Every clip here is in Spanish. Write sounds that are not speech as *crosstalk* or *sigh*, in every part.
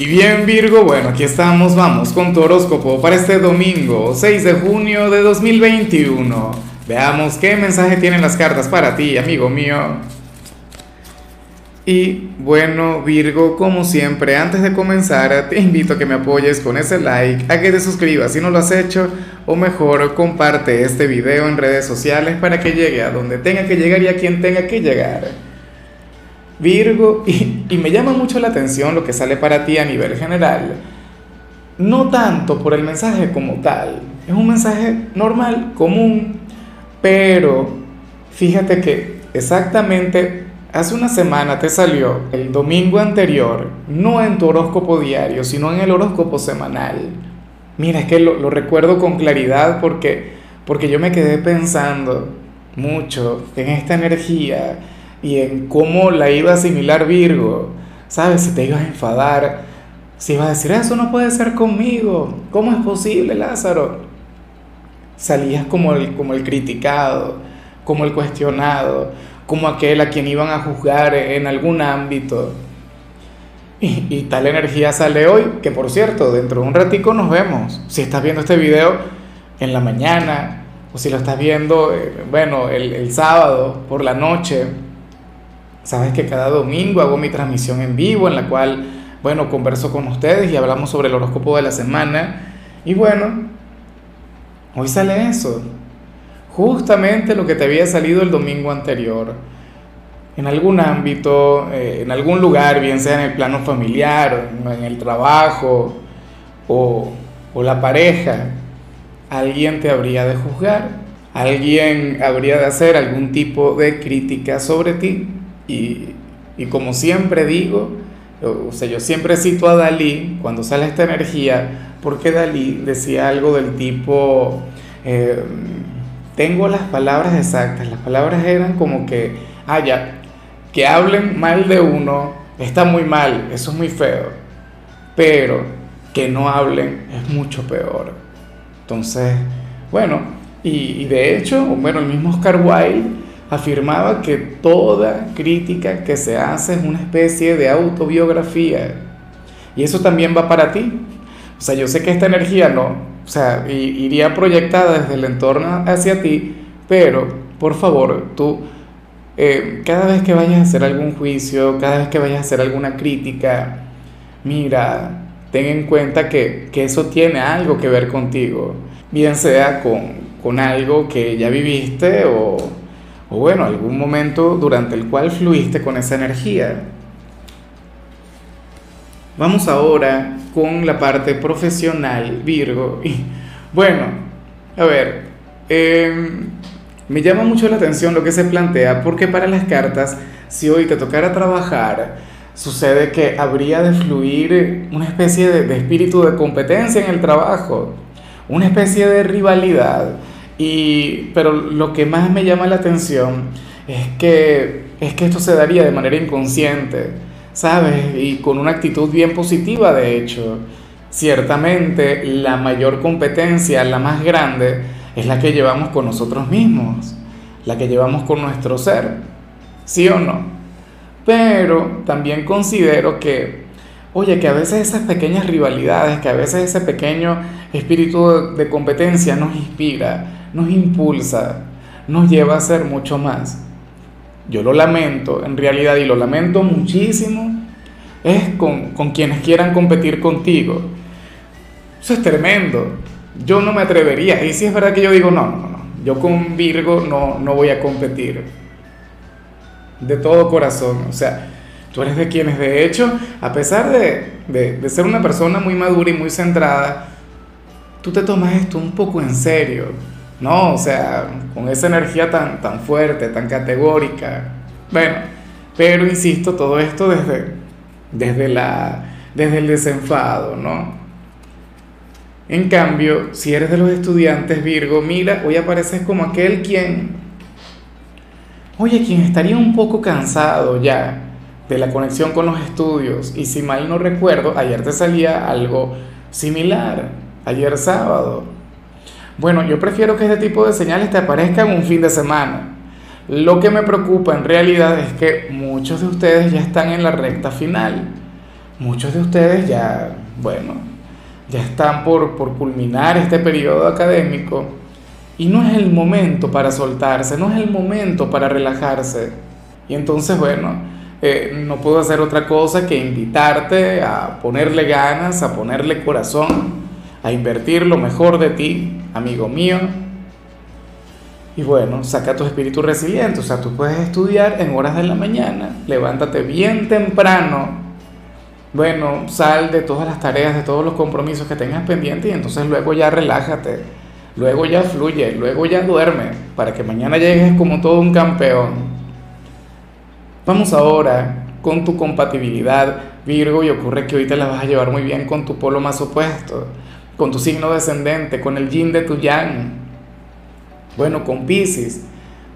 Y bien Virgo, bueno, aquí estamos, vamos con tu horóscopo para este domingo 6 de junio de 2021. Veamos qué mensaje tienen las cartas para ti, amigo mío. Y bueno Virgo, como siempre, antes de comenzar te invito a que me apoyes con ese like, a que te suscribas si no lo has hecho, o mejor comparte este video en redes sociales para que llegue a donde tenga que llegar y a quien tenga que llegar. Virgo, y, me llama mucho la atención lo que sale para ti a nivel general, no tanto por el mensaje como tal, es un mensaje normal, común, pero fíjate que exactamente hace una semana te salió el domingo anterior, no en tu horóscopo diario, sino en el horóscopo semanal. Mira, es que lo, lo recuerdo con claridad porque, porque yo me quedé pensando mucho en esta energía y en cómo la iba a asimilar Virgo. ¿Sabes? Si te ibas a enfadar, si ibas a decir, eso no puede ser conmigo, ¿cómo es posible, Lázaro? Salías como el, como el criticado, como el cuestionado, como aquel a quien iban a juzgar en algún ámbito. Y, tal energía sale hoy, que por cierto, dentro de un ratico nos vemos. Si estás viendo este video en la mañana, o si lo estás viendo, eh, bueno, el, el sábado por la noche, Sabes que cada domingo hago mi transmisión en vivo en la cual, bueno, converso con ustedes y hablamos sobre el horóscopo de la semana. Y bueno, hoy sale eso. Justamente lo que te había salido el domingo anterior. En algún ámbito, eh, en algún lugar, bien sea en el plano familiar, en el trabajo o, o la pareja, alguien te habría de juzgar, alguien habría de hacer algún tipo de crítica sobre ti y, como siempre digo, o sea, yo siempre cito a Dalí cuando sale esta energía, porque Dalí decía algo del tipo, eh, tengo las palabras exactas, las palabras eran como que, ah, ya, que hablen mal de uno está muy mal, eso es muy feo, pero que no hablen es mucho peor. Entonces, bueno, y, y de hecho, bueno, el mismo Oscar Wilde, afirmaba que toda crítica que se hace es una especie de autobiografía. Y eso también va para ti. O sea, yo sé que esta energía no, o sea, iría proyectada desde el entorno hacia ti, pero por favor, tú, eh, cada vez que vayas a hacer algún juicio, cada vez que vayas a hacer alguna crítica, mira, ten en cuenta que, que eso tiene algo que ver contigo, bien sea con, con algo que ya viviste o o bueno, algún momento durante el cual fluiste con esa energía. Vamos ahora con la parte profesional, Virgo. Bueno, a ver, em, me llama mucho la atención lo que se plantea porque para las cartas, si hoy te tocara trabajar, sucede que habría de fluir una especie de espíritu de competencia en el trabajo, una especie de rivalidad y, pero lo que más me llama la atención es que, es que esto se daría de manera inconsciente, ¿sabes? Y con una actitud bien positiva, de hecho. Ciertamente la mayor competencia, la más grande, es la que llevamos con nosotros mismos, la que llevamos con nuestro ser, ¿sí o no? Pero también considero que, oye, que a veces esas pequeñas rivalidades, que a veces ese pequeño espíritu de competencia nos inspira, nos impulsa, nos lleva a hacer mucho más. Yo lo lamento, en realidad, y lo lamento muchísimo, es con, quienes quieran competir contigo. Eso es tremendo. Yo no me atrevería. Y si es verdad que yo digo, no, no, no, yo con Virgo no, no voy a competir. De todo corazón. O sea, tú eres de quienes, de hecho, a pesar de, de ser una persona muy madura y muy centrada, tú te tomas esto un poco en serio. ¿No? O sea, con esa energía tan, tan fuerte, tan categórica. Bueno, pero insisto, todo esto desde, desde, la, desde el desenfado, ¿no? En cambio, si eres de los estudiantes Virgo, mira, hoy apareces como aquel quien, oye, quien estaría un poco cansado ya de la conexión con los estudios. Y si mal no recuerdo, ayer te salía algo similar, ayer sábado. Bueno, yo prefiero que este tipo de señales te aparezcan un fin de semana. Lo que me preocupa en realidad es que muchos de ustedes ya están en la recta final. muchos de ustedes ya, bueno, ya están por, por culminar este periodo académico y no es el momento para soltarse, no es el momento para relajarse. Y entonces, bueno, eh, no puedo hacer otra cosa que invitarte a ponerle ganas, a ponerle corazón, a invertir lo mejor de ti, amigo mío. Y bueno, saca tu espíritu resiliente, o sea, tú puedes estudiar en horas de la mañana, levántate bien temprano, bueno, sal de todas las tareas, de todos los compromisos que tengas pendientes y entonces luego ya relájate, luego ya fluye, luego ya duerme, para que mañana llegues como todo un campeón. Vamos ahora con tu compatibilidad, Virgo, y ocurre que hoy te la vas a llevar muy bien con tu polo más opuesto, con tu signo descendente, con el yin de tu yang. Bueno, con Pisces.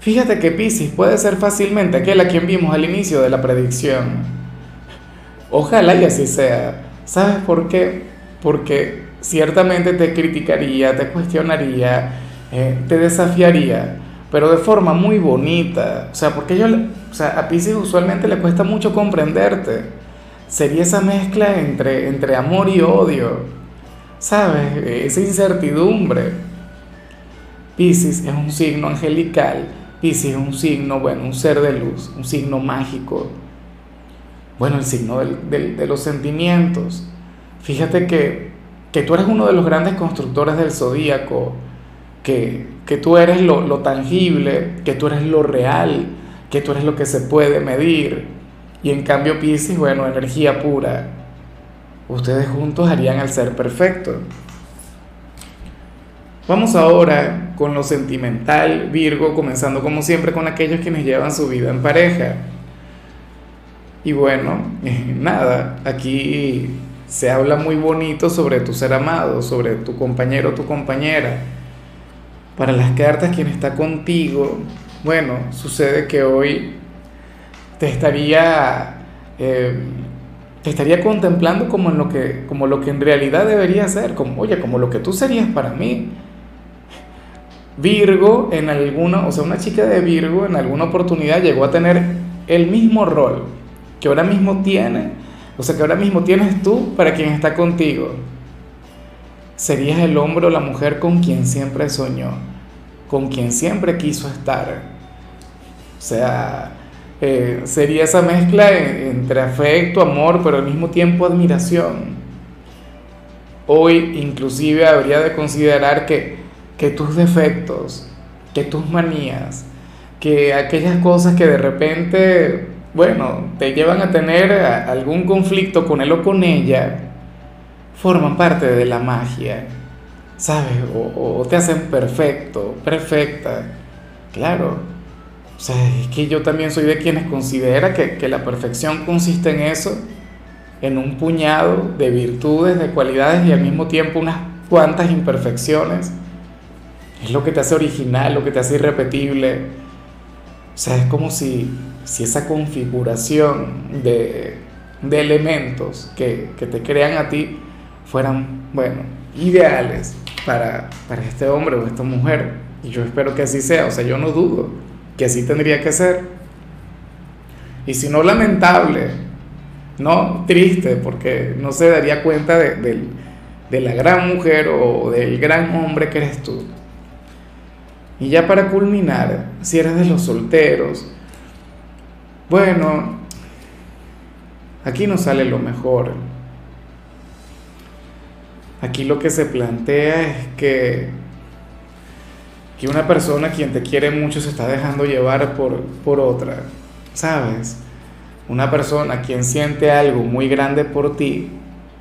Fíjate que Pisces puede ser fácilmente aquel a quien vimos al inicio de la predicción Ojalá y así sea. ¿Sabes por qué? Porque ciertamente te criticaría, te cuestionaría, eh, te desafiaría, pero de forma muy bonita. O sea, porque yo, o sea, a Pisces usualmente le cuesta mucho comprenderte. Sería esa mezcla entre, entre amor y odio, ¿sabes? Esa incertidumbre. Pisces es un signo angelical, Pisces es un signo, bueno, un ser de luz, un signo mágico bueno, el signo de los sentimientos. Fíjate que, tú eres uno de los grandes constructores del zodíaco, que, tú eres lo, lo tangible, que tú eres lo real, que tú eres lo que se puede medir. Y en cambio Pisces, bueno, energía pura. Ustedes juntos harían el ser perfecto. Vamos ahora con lo sentimental, Virgo, comenzando como siempre con aquellos quienes llevan su vida en pareja. Y bueno, *laughs* nada, aquí se habla muy bonito sobre tu ser amado, sobre tu compañero o tu compañera. Para las cartas, quien está contigo, bueno, sucede que hoy te estaría, eh, estaría contemplando como, en lo que, como lo que en realidad debería ser, como, oye, como lo que tú serías para mí. Virgo en alguna, o sea, una chica de Virgo en alguna oportunidad llegó a tener el mismo rol que ahora mismo tiene, o sea, que ahora mismo tienes tú para quien está contigo. Serías el hombre o la mujer con quien siempre soñó, con quien siempre quiso estar. O sea, eh, sería esa mezcla entre afecto, amor, pero al mismo tiempo admiración. Hoy inclusive habría de considerar que, que tus defectos, que tus manías, que aquellas cosas que de repente bueno, te llevan a tener algún conflicto con él o con ella, forman parte de la magia, ¿sabes? O, te hacen perfecto, perfecta, claro. O sea, es que yo también soy de quienes considera que, que la perfección consiste en eso, en un puñado de virtudes, de cualidades y al mismo tiempo unas cuantas imperfecciones. Es lo que te hace original, lo que te hace irrepetible. O sea, es como si si esa configuración de, elementos que, te crean a ti fueran, bueno, ideales para, para este hombre o esta mujer. Y yo espero que así sea, o sea, yo no dudo que así tendría que ser. Y si no, lamentable, no triste, porque no se daría cuenta de, de la gran mujer o del gran hombre que eres tú. Y ya para culminar, si eres de los solteros, bueno, aquí no sale lo mejor. Aquí lo que se plantea es que, que una persona quien te quiere mucho se está dejando llevar por, por otra, ¿sabes? Una persona quien siente algo muy grande por ti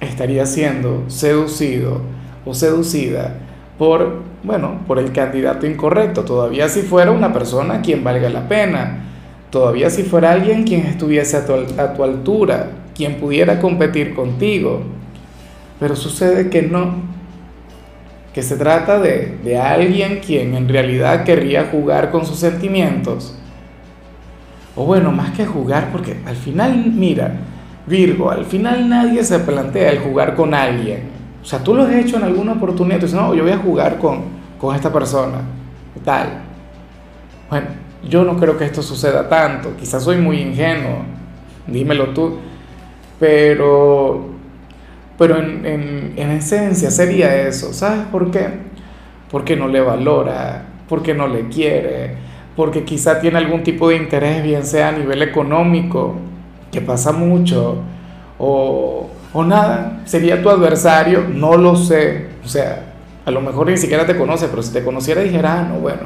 estaría siendo seducido o seducida por, bueno, por el candidato incorrecto, todavía si fuera una persona quien valga la pena Todavía si fuera alguien quien estuviese a tu, altura, quien pudiera competir contigo. Pero sucede que no, que se trata de, de, alguien quien en realidad querría jugar con sus sentimientos. O bueno, más que jugar, porque al final, mira, Virgo, al final nadie se plantea el jugar con alguien. O sea, tú lo has hecho en alguna oportunidad, tú dices, no, yo voy a jugar con, con esta persona, tal. Bueno, yo no creo que esto suceda tanto, quizás soy muy ingenuo, dímelo tú, Pero, pero en, en esencia sería eso, ¿sabes por qué? Porque no le valora, porque no le quiere, porque quizá tiene algún tipo de interés, bien sea a nivel económico, que pasa mucho, o, o nada, sería tu adversario, no lo sé, o sea, a lo mejor ni siquiera te conoce, pero si te conociera dijera, ah, no, bueno,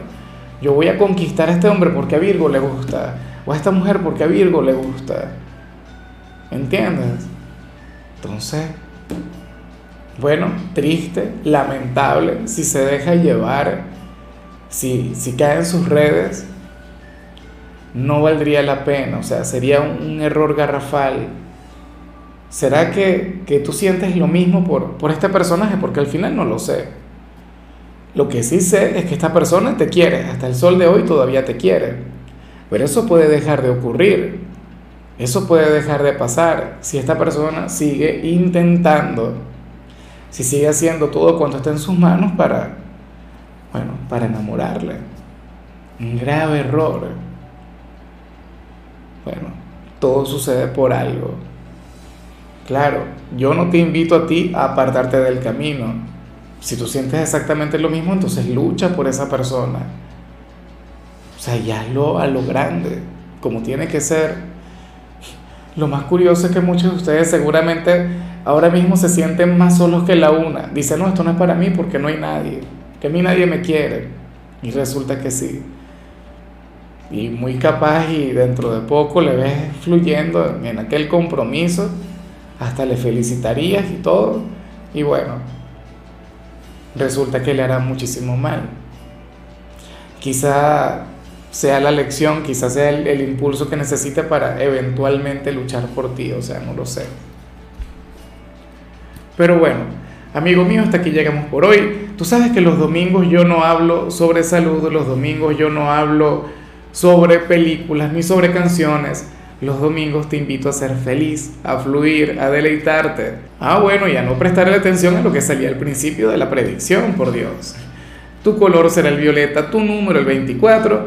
yo voy a conquistar a este hombre porque a Virgo le gusta, o a esta mujer porque a Virgo le gusta, ¿entiendes? Entonces, bueno, triste, lamentable, si se deja llevar si, cae en sus redes, no valdría la pena, o sea, sería un, error garrafal. ¿Será que, que, tú sientes lo mismo por, por este personaje? Porque al final no lo sé. Lo que sí sé es que esta persona te quiere, hasta el sol de hoy todavía te quiere. Pero eso puede dejar de ocurrir, eso puede dejar de pasar si esta persona sigue intentando, si sigue haciendo todo cuanto está en sus manos para, bueno, para enamorarle. Un grave error. Bueno, todo sucede por algo. Claro, yo no te invito a ti a apartarte del camino. Si tú sientes exactamente lo mismo, entonces lucha por esa persona. O sea, ya hazlo a lo grande, como tiene que ser. Lo más curioso es que muchos de ustedes seguramente ahora mismo se sienten más solos que la una. Dicen, no, esto no es para mí porque no hay nadie que a mí nadie me quiere. Y resulta que sí. Y muy capaz y dentro de poco le ves fluyendo en aquel compromiso, hasta le felicitarías y todo. Y bueno, resulta que le hará muchísimo mal. Quizá sea la lección, quizá sea el, el impulso que necesite para eventualmente luchar por ti, o sea, no lo sé. Pero bueno, Amigo mío, hasta aquí llegamos por hoy. Tú sabes que los domingos yo no hablo sobre salud, los domingos yo no hablo sobre películas ni sobre canciones. Los domingos te invito a ser feliz, a fluir, a deleitarte. Ah, bueno, y a no prestarle atención a lo que salía al principio de la predicción, por Dios. Tu color será el violeta, tu número el 24.